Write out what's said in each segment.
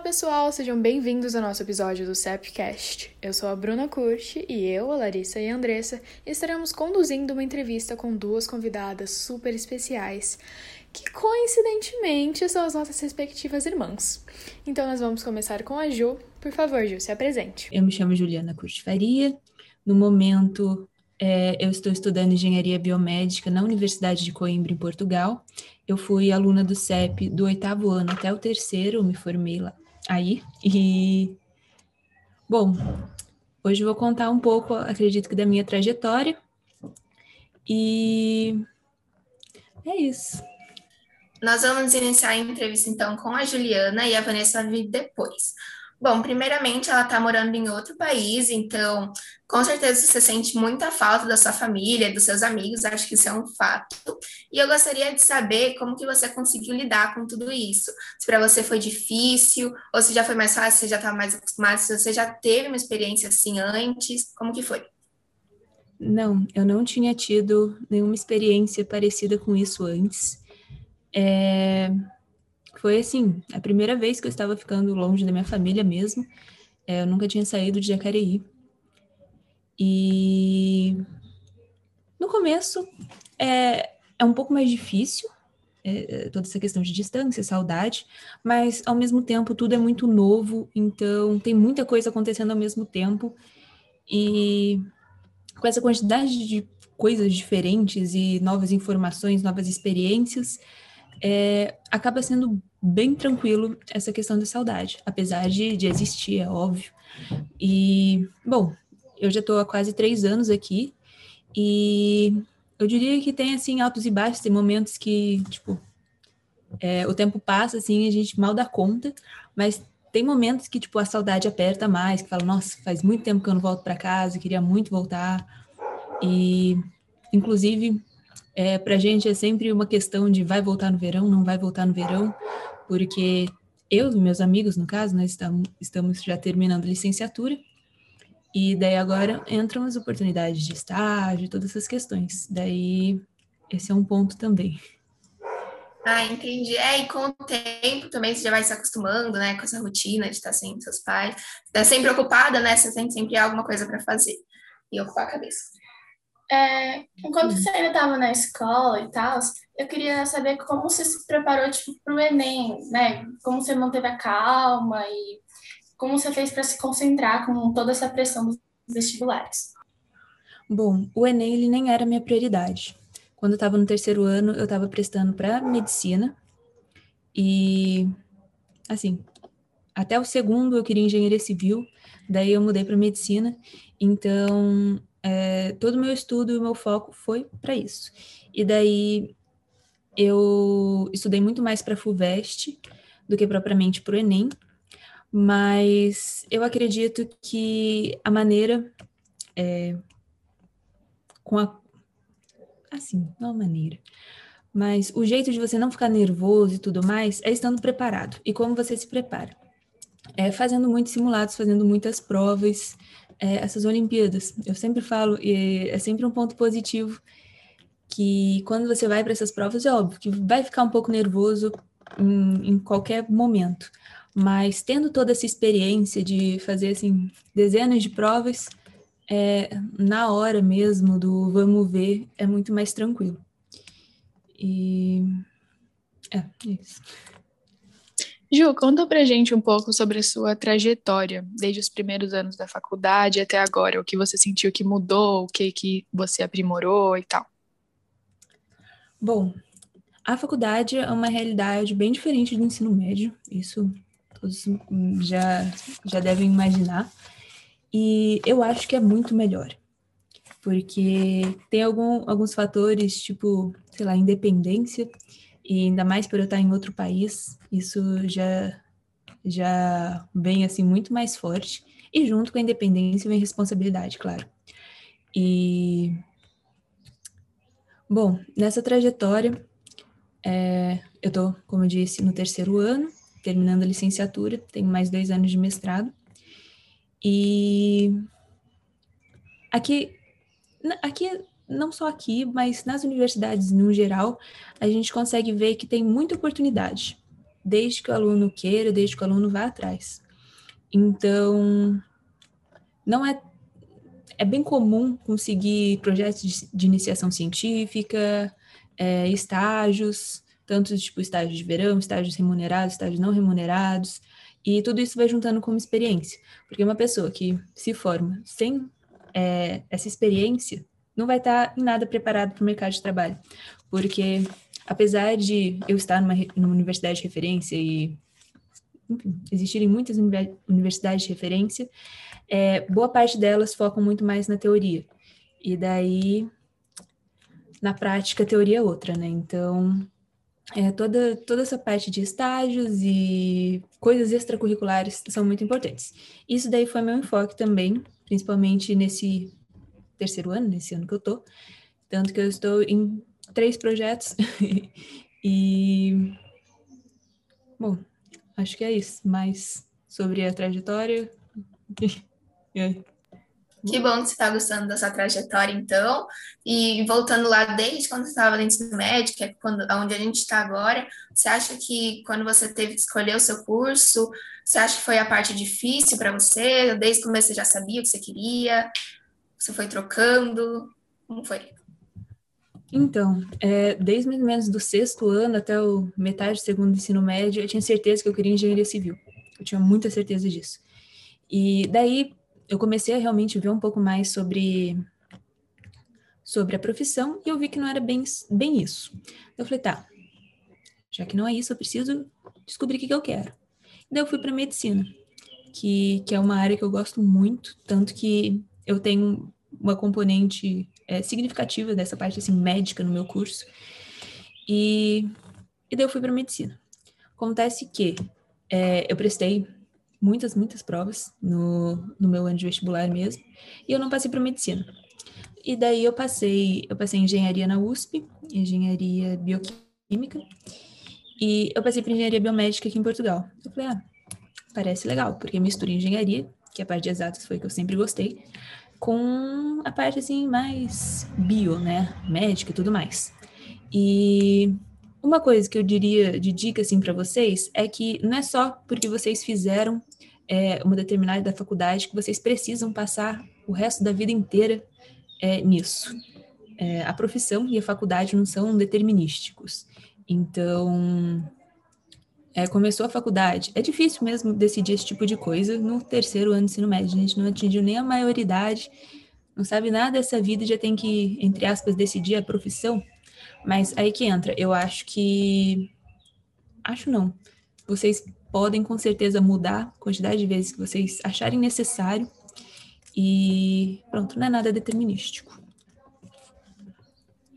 Olá, pessoal, sejam bem-vindos ao nosso episódio do CEPcast. Eu sou a Bruna Curti e eu, a Larissa e a Andressa estaremos conduzindo uma entrevista com duas convidadas super especiais que coincidentemente são as nossas respectivas irmãs. Então nós vamos começar com a Ju. Por favor, Ju, se apresente. Eu me chamo Juliana Curti Faria. No momento, é, eu estou estudando engenharia biomédica na Universidade de Coimbra, em Portugal. Eu fui aluna do CEP do oitavo ano até o terceiro, me formei lá aí. E, bom, hoje eu vou contar um pouco, acredito que da minha trajetória. E é isso. Nós vamos iniciar a entrevista então com a Juliana e a Vanessa vir depois. Bom, primeiramente, ela está morando em outro país, então com certeza você sente muita falta da sua família, dos seus amigos, acho que isso é um fato. E eu gostaria de saber como que você conseguiu lidar com tudo isso. Se para você foi difícil, ou se já foi mais fácil, se já está mais acostumado, se você já teve uma experiência assim antes, como que foi? Não, eu não tinha tido nenhuma experiência parecida com isso antes. É foi assim, a primeira vez que eu estava ficando longe da minha família mesmo. É, eu nunca tinha saído de Jacareí. E no começo é, é um pouco mais difícil, é, é, toda essa questão de distância, saudade, mas ao mesmo tempo tudo é muito novo, então tem muita coisa acontecendo ao mesmo tempo. E com essa quantidade de coisas diferentes e novas informações, novas experiências, é, acaba sendo bem tranquilo essa questão da saudade, apesar de, de existir, é óbvio. E, bom, eu já estou há quase três anos aqui e eu diria que tem, assim, altos e baixos, tem momentos que, tipo, é, o tempo passa, assim, a gente mal dá conta, mas tem momentos que, tipo, a saudade aperta mais, que fala, nossa, faz muito tempo que eu não volto para casa, queria muito voltar. E, inclusive, é, para a gente é sempre uma questão de vai voltar no verão, não vai voltar no verão, porque eu e meus amigos, no caso, nós estamos, estamos já terminando licenciatura, e daí agora entram as oportunidades de estágio, todas essas questões. Daí, esse é um ponto também. Ah, entendi. É, e com o tempo também você já vai se acostumando, né, com essa rotina de estar sem seus pais. Está sempre ocupada, né? Você tem sempre alguma coisa para fazer e ocupar a cabeça. É, enquanto você ainda estava na escola e tal, eu queria saber como você se preparou tipo, para o Enem, né? Como você manteve a calma e como você fez para se concentrar com toda essa pressão dos vestibulares. Bom, o Enem ele nem era minha prioridade. Quando eu estava no terceiro ano, eu estava prestando para medicina e, assim, até o segundo eu queria engenharia civil, daí eu mudei para medicina. Então, é, todo o meu estudo e o meu foco foi para isso. E daí eu estudei muito mais para a FUVEST do que propriamente para o Enem, mas eu acredito que a maneira é, com a assim, não a maneira, mas o jeito de você não ficar nervoso e tudo mais é estando preparado. E como você se prepara? É fazendo muitos simulados, fazendo muitas provas, é, essas Olimpíadas. Eu sempre falo, e é sempre um ponto positivo, que quando você vai para essas provas, é óbvio que vai ficar um pouco nervoso em, em qualquer momento, mas tendo toda essa experiência de fazer assim dezenas de provas, é, na hora mesmo do vamos ver, é muito mais tranquilo. E é, é isso. Ju, conta pra gente um pouco sobre a sua trajetória, desde os primeiros anos da faculdade até agora, o que você sentiu que mudou, o que, que você aprimorou e tal. Bom, a faculdade é uma realidade bem diferente do ensino médio, isso todos já, já devem imaginar, e eu acho que é muito melhor, porque tem algum, alguns fatores, tipo, sei lá, independência, e ainda mais por eu estar em outro país, isso já já vem assim muito mais forte e junto com a independência vem responsabilidade, claro. E bom, nessa trajetória é, eu tô, como eu disse, no terceiro ano, terminando a licenciatura, tenho mais dois anos de mestrado e aqui aqui não só aqui, mas nas universidades no geral, a gente consegue ver que tem muita oportunidade desde que o aluno queira, desde que o aluno vá atrás. Então, não é é bem comum conseguir projetos de, de iniciação científica, é, estágios, tanto tipo estágios de verão, estágios remunerados, estágios não remunerados, e tudo isso vai juntando como experiência. Porque uma pessoa que se forma sem é, essa experiência não vai estar em nada preparado para o mercado de trabalho. Porque, apesar de eu estar numa, numa universidade de referência e enfim, existirem muitas universidades de referência, é, boa parte delas focam muito mais na teoria. E daí, na prática, a teoria é outra, né? Então, é, toda, toda essa parte de estágios e coisas extracurriculares são muito importantes. Isso daí foi meu enfoque também, principalmente nesse terceiro ano, nesse ano que eu tô. Tanto que eu estou em três projetos. e. Bom, acho que é isso. Mais sobre a trajetória. Que bom que você está gostando dessa trajetória, então. E voltando lá desde quando você estava ensino médio, que é quando, onde a gente está agora, você acha que quando você teve que escolher o seu curso, você acha que foi a parte difícil para você? Desde o começo você já sabia o que você queria? Você foi trocando? Como foi? Então, é, desde mais ou menos do sexto ano até o metade do segundo ensino médio, eu tinha certeza que eu queria engenharia civil. Eu tinha muita certeza disso. E daí eu comecei a realmente ver um pouco mais sobre sobre a profissão e eu vi que não era bem, bem isso. Eu falei, tá, já que não é isso, eu preciso descobrir o que, que eu quero. E daí eu fui para medicina, que, que é uma área que eu gosto muito, tanto que eu tenho uma componente é, significativa dessa parte assim, médica no meu curso. E, e daí eu fui para medicina. Acontece que é, eu prestei muitas, muitas provas no, no meu ano de vestibular mesmo, e eu não passei para medicina. E daí eu passei, eu passei engenharia na USP, engenharia bioquímica, e eu passei para engenharia biomédica aqui em Portugal. Eu falei, ah, parece legal, porque mistura engenharia, que é a parte de exatas foi que eu sempre gostei, com a parte assim mais bio, né, médica e tudo mais. E uma coisa que eu diria de dica assim para vocês é que não é só porque vocês fizeram é, uma determinada faculdade que vocês precisam passar o resto da vida inteira é, nisso. É, a profissão e a faculdade não são determinísticos. Então, é, começou a faculdade. É difícil mesmo decidir esse tipo de coisa no terceiro ano de ensino médio. A gente não atingiu nem a maioridade, não sabe nada dessa vida, já tem que, entre aspas, decidir a profissão. Mas aí que entra, eu acho que. Acho não. Vocês podem com certeza mudar a quantidade de vezes que vocês acharem necessário. E pronto, não é nada determinístico.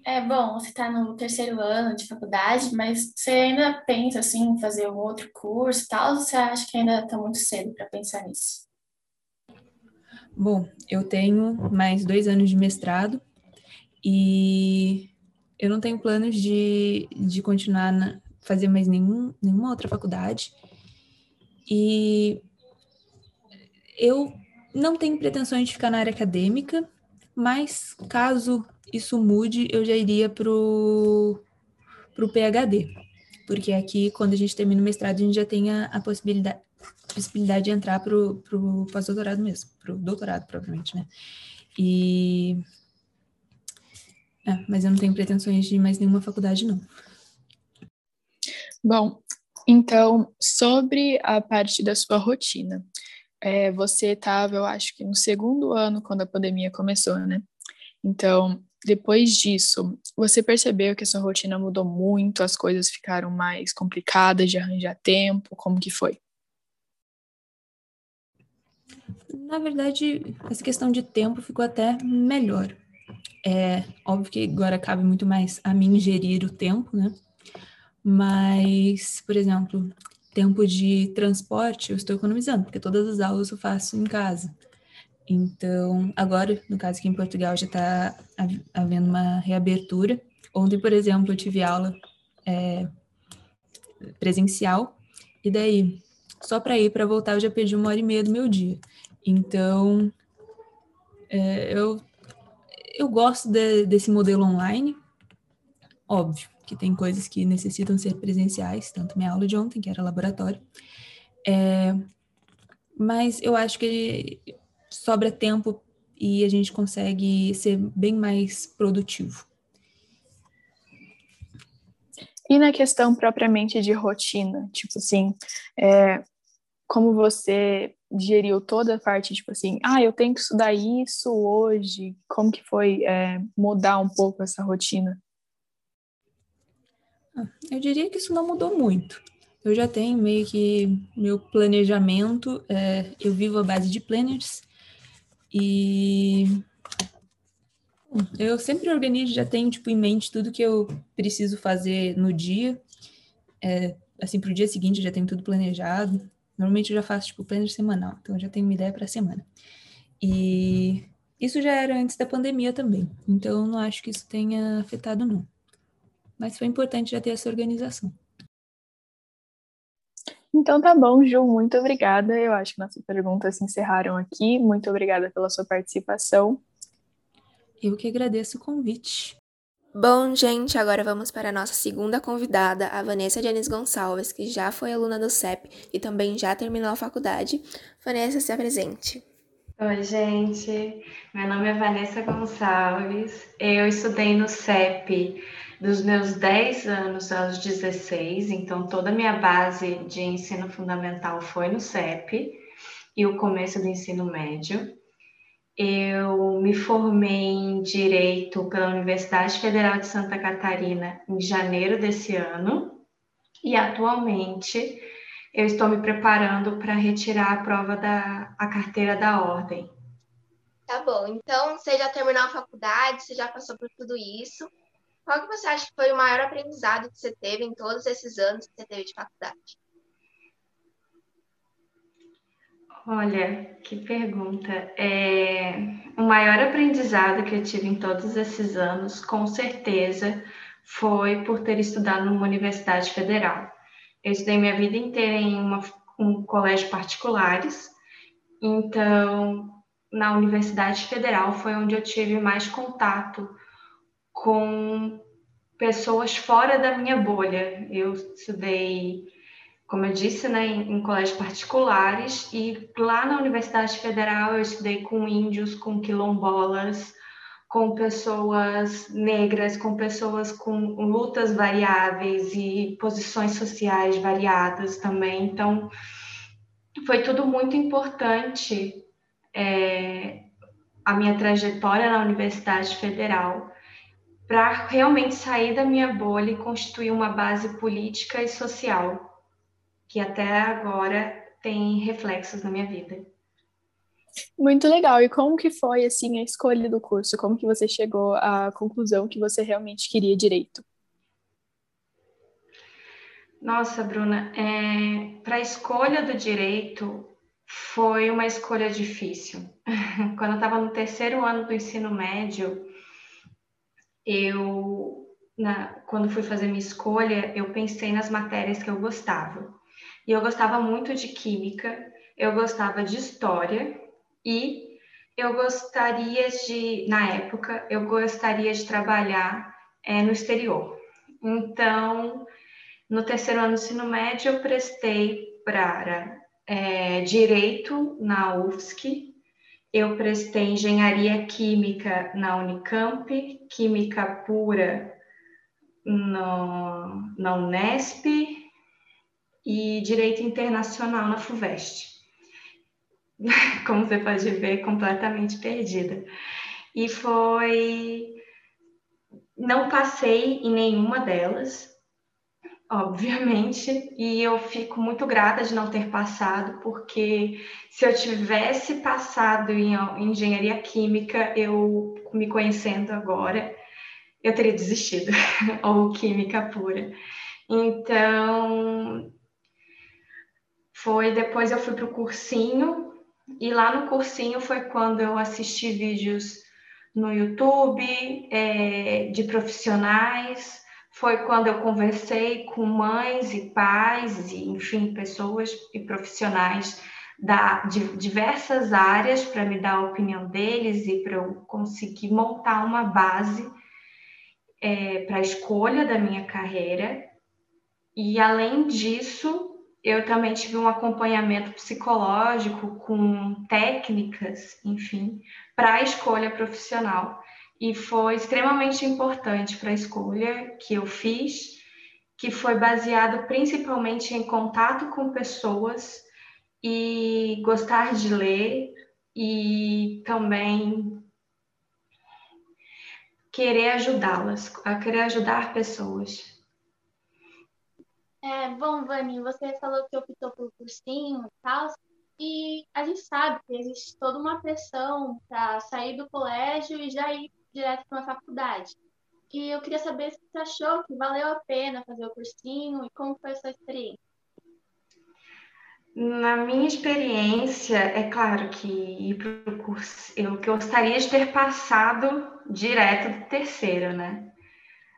É bom, você está no terceiro ano de faculdade, mas você ainda pensa assim em fazer um outro curso e tal, ou você acha que ainda está muito cedo para pensar nisso? Bom, eu tenho mais dois anos de mestrado e eu não tenho planos de, de continuar na, fazer mais nenhum, nenhuma outra faculdade. E eu não tenho pretensões de ficar na área acadêmica, mas caso isso mude, eu já iria pro, pro PhD. Porque aqui, quando a gente termina o mestrado, a gente já tem a, a possibilidade, possibilidade de entrar pro, pro pós-doutorado mesmo, pro doutorado, provavelmente, né? E é, mas eu não tenho pretensões de mais nenhuma faculdade, não. Bom, então, sobre a parte da sua rotina, é, você estava, eu acho que no segundo ano, quando a pandemia começou, né? Então, depois disso, você percebeu que a sua rotina mudou muito, as coisas ficaram mais complicadas de arranjar tempo? Como que foi? Na verdade, essa questão de tempo ficou até melhor. É óbvio que agora cabe muito mais a mim gerir o tempo, né? Mas, por exemplo, tempo de transporte eu estou economizando, porque todas as aulas eu faço em casa. Então, agora, no caso aqui em Portugal, já está havendo uma reabertura. Ontem, por exemplo, eu tive aula é, presencial, e daí, só para ir para voltar, eu já perdi uma hora e meia do meu dia. Então, é, eu eu gosto de, desse modelo online, óbvio. que tem coisas que necessitam ser presenciais, tanto minha aula de ontem, que era laboratório. É, mas eu acho que sobra tempo e a gente consegue ser bem mais produtivo. E na questão propriamente de rotina, tipo assim, é, como você geriu toda a parte, tipo assim, ah, eu tenho que estudar isso hoje, como que foi é, mudar um pouco essa rotina? Eu diria que isso não mudou muito. Eu já tenho meio que meu planejamento, é, eu vivo à base de planners e eu sempre organizo, já tenho tipo em mente tudo que eu preciso fazer no dia, é, assim para o dia seguinte eu já tenho tudo planejado. Normalmente eu já faço tipo planner semanal, então eu já tenho uma ideia para a semana. E isso já era antes da pandemia também, então não acho que isso tenha afetado não. Mas foi importante já ter essa organização. Então tá bom, Ju, muito obrigada. Eu acho que nossas perguntas se encerraram aqui. Muito obrigada pela sua participação. Eu que agradeço o convite. Bom, gente, agora vamos para a nossa segunda convidada, a Vanessa Janis Gonçalves, que já foi aluna do CEP e também já terminou a faculdade. Vanessa, se apresente. Oi, gente. Meu nome é Vanessa Gonçalves. Eu estudei no CEP dos meus 10 anos aos 16, então toda a minha base de ensino fundamental foi no CEP e o começo do ensino médio. Eu me formei em Direito pela Universidade Federal de Santa Catarina em janeiro desse ano e atualmente eu estou me preparando para retirar a prova da a carteira da ordem. Tá bom, então você já terminou a faculdade, você já passou por tudo isso. Qual que você acha que foi o maior aprendizado que você teve em todos esses anos que você teve de faculdade? Olha, que pergunta. É, o maior aprendizado que eu tive em todos esses anos, com certeza, foi por ter estudado numa universidade federal. Eu estudei minha vida inteira em uma, um colégio particulares, então na Universidade Federal foi onde eu tive mais contato com pessoas fora da minha bolha. Eu estudei, como eu disse, né, em, em colégios particulares e lá na Universidade Federal eu estudei com índios, com quilombolas, com pessoas negras, com pessoas com lutas variáveis e posições sociais variadas também. Então, foi tudo muito importante é, a minha trajetória na Universidade Federal para realmente sair da minha bolha e constituir uma base política e social que até agora tem reflexos na minha vida. Muito legal. E como que foi assim a escolha do curso? Como que você chegou à conclusão que você realmente queria direito? Nossa, Bruna, é... para a escolha do direito foi uma escolha difícil. Quando eu estava no terceiro ano do ensino médio, eu, na, quando fui fazer minha escolha, eu pensei nas matérias que eu gostava. E eu gostava muito de química, eu gostava de história e eu gostaria de, na época, eu gostaria de trabalhar é, no exterior. Então, no terceiro ano do ensino médio, eu prestei para é, Direito na UFSC, eu prestei engenharia química na Unicamp, química pura no, na Unesp e direito internacional na FUVEST. Como você pode ver, completamente perdida. E foi. Não passei em nenhuma delas, obviamente, e eu fico muito grata de não ter passado, porque se eu tivesse passado em, engenharia química, eu me conhecendo agora, eu teria desistido, ou química pura. Então, foi depois eu fui para o cursinho, e lá no cursinho foi quando eu assisti vídeos no YouTube é, de profissionais foi quando eu conversei com mães e pais, e, enfim, pessoas e profissionais da, de diversas áreas para me dar a opinião deles e para eu conseguir montar uma base é, para a escolha da minha carreira. E além disso, eu também tive um acompanhamento psicológico com técnicas, enfim, para a escolha profissional. E foi extremamente importante para a escolha que eu fiz, que foi baseado principalmente em contato com pessoas e gostar de ler e também querer ajudá-las, a querer ajudar pessoas. É, bom, Vani, você falou que optou pelo cursinho e tal, e a gente sabe que existe toda uma pressão para sair do colégio e já ir direto para uma faculdade. E eu queria saber se você achou que valeu a pena fazer o cursinho e como foi a sua experiência. Na minha experiência, é claro que ir para o curso, eu gostaria de ter passado direto do terceiro, né?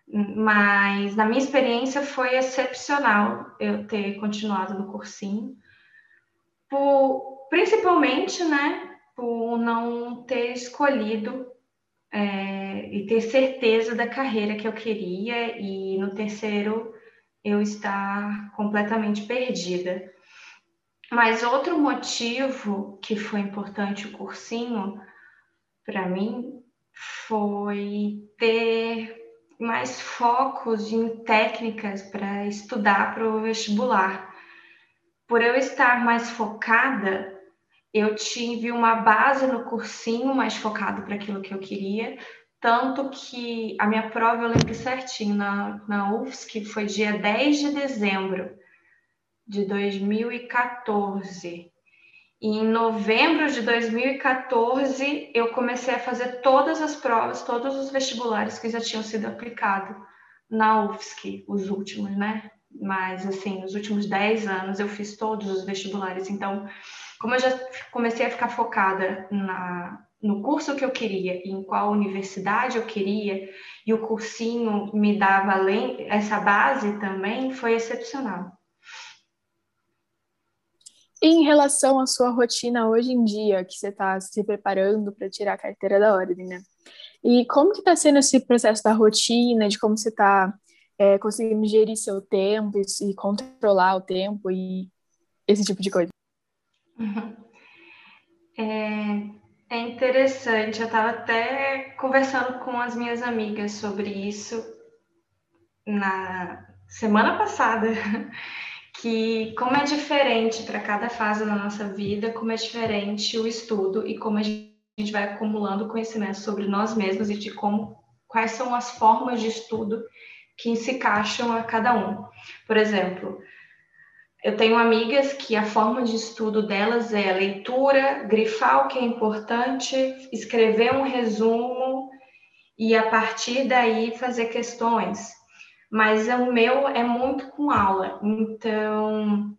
Mas na minha experiência foi excepcional eu ter continuado no cursinho, por, principalmente, né, por não ter escolhido é, e ter certeza da carreira que eu queria e no terceiro eu estar completamente perdida. Mas outro motivo que foi importante o cursinho para mim foi ter mais focos em técnicas para estudar para o vestibular. Por eu estar mais focada, eu tive uma base no cursinho mais focado para aquilo que eu queria, tanto que a minha prova eu lembro certinho, na, na UFSC foi dia 10 de dezembro de 2014. E em novembro de 2014, eu comecei a fazer todas as provas, todos os vestibulares que já tinham sido aplicados na UFSC, os últimos, né? Mas, assim, nos últimos 10 anos eu fiz todos os vestibulares. Então, como eu já comecei a ficar focada na, no curso que eu queria e em qual universidade eu queria, e o cursinho me dava além, essa base também, foi excepcional. Em relação à sua rotina hoje em dia, que você está se preparando para tirar a carteira da ordem, né? E como que está sendo esse processo da rotina, de como você está é, conseguindo gerir seu tempo e, e, controlar o tempo e esse tipo de coisa? É, é interessante, eu estava até conversando com as minhas amigas sobre isso na semana passada que como é diferente para cada fase da nossa vida, como é diferente o estudo e como a gente vai acumulando conhecimento sobre nós mesmos e de como quais são as formas de estudo que se encaixam a cada um. Por exemplo, eu tenho amigas que a forma de estudo delas é leitura, grifar o que é importante, escrever um resumo e a partir daí fazer questões mas o meu é muito com aula. Então,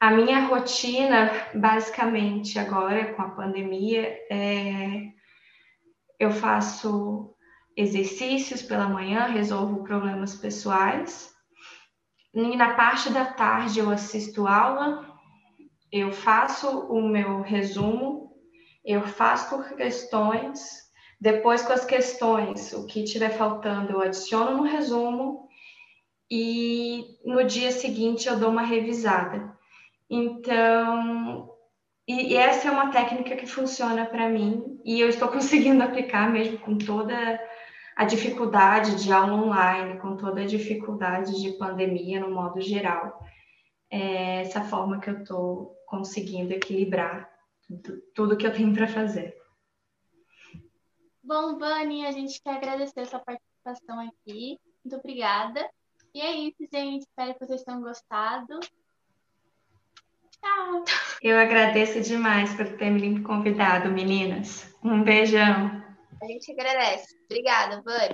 a minha rotina, basicamente, agora com a pandemia, é eu faço exercícios pela manhã, resolvo problemas pessoais. E na parte da tarde eu assisto aula, eu faço o meu resumo, eu faço questões depois, com as questões, o que estiver faltando, eu adiciono no resumo e no dia seguinte eu dou uma revisada. Então, e essa é uma técnica que funciona para mim e eu estou conseguindo aplicar mesmo com toda a dificuldade de aula online, com toda a dificuldade de pandemia no modo geral. É essa forma que eu estou conseguindo equilibrar tudo que eu tenho para fazer. Bom, Vani, a gente quer agradecer a sua participação aqui. Muito obrigada. E é isso, gente. Espero que vocês tenham gostado. Tchau. Eu agradeço demais por ter me convidado, meninas. Um beijão. A gente agradece. Obrigada, Vani.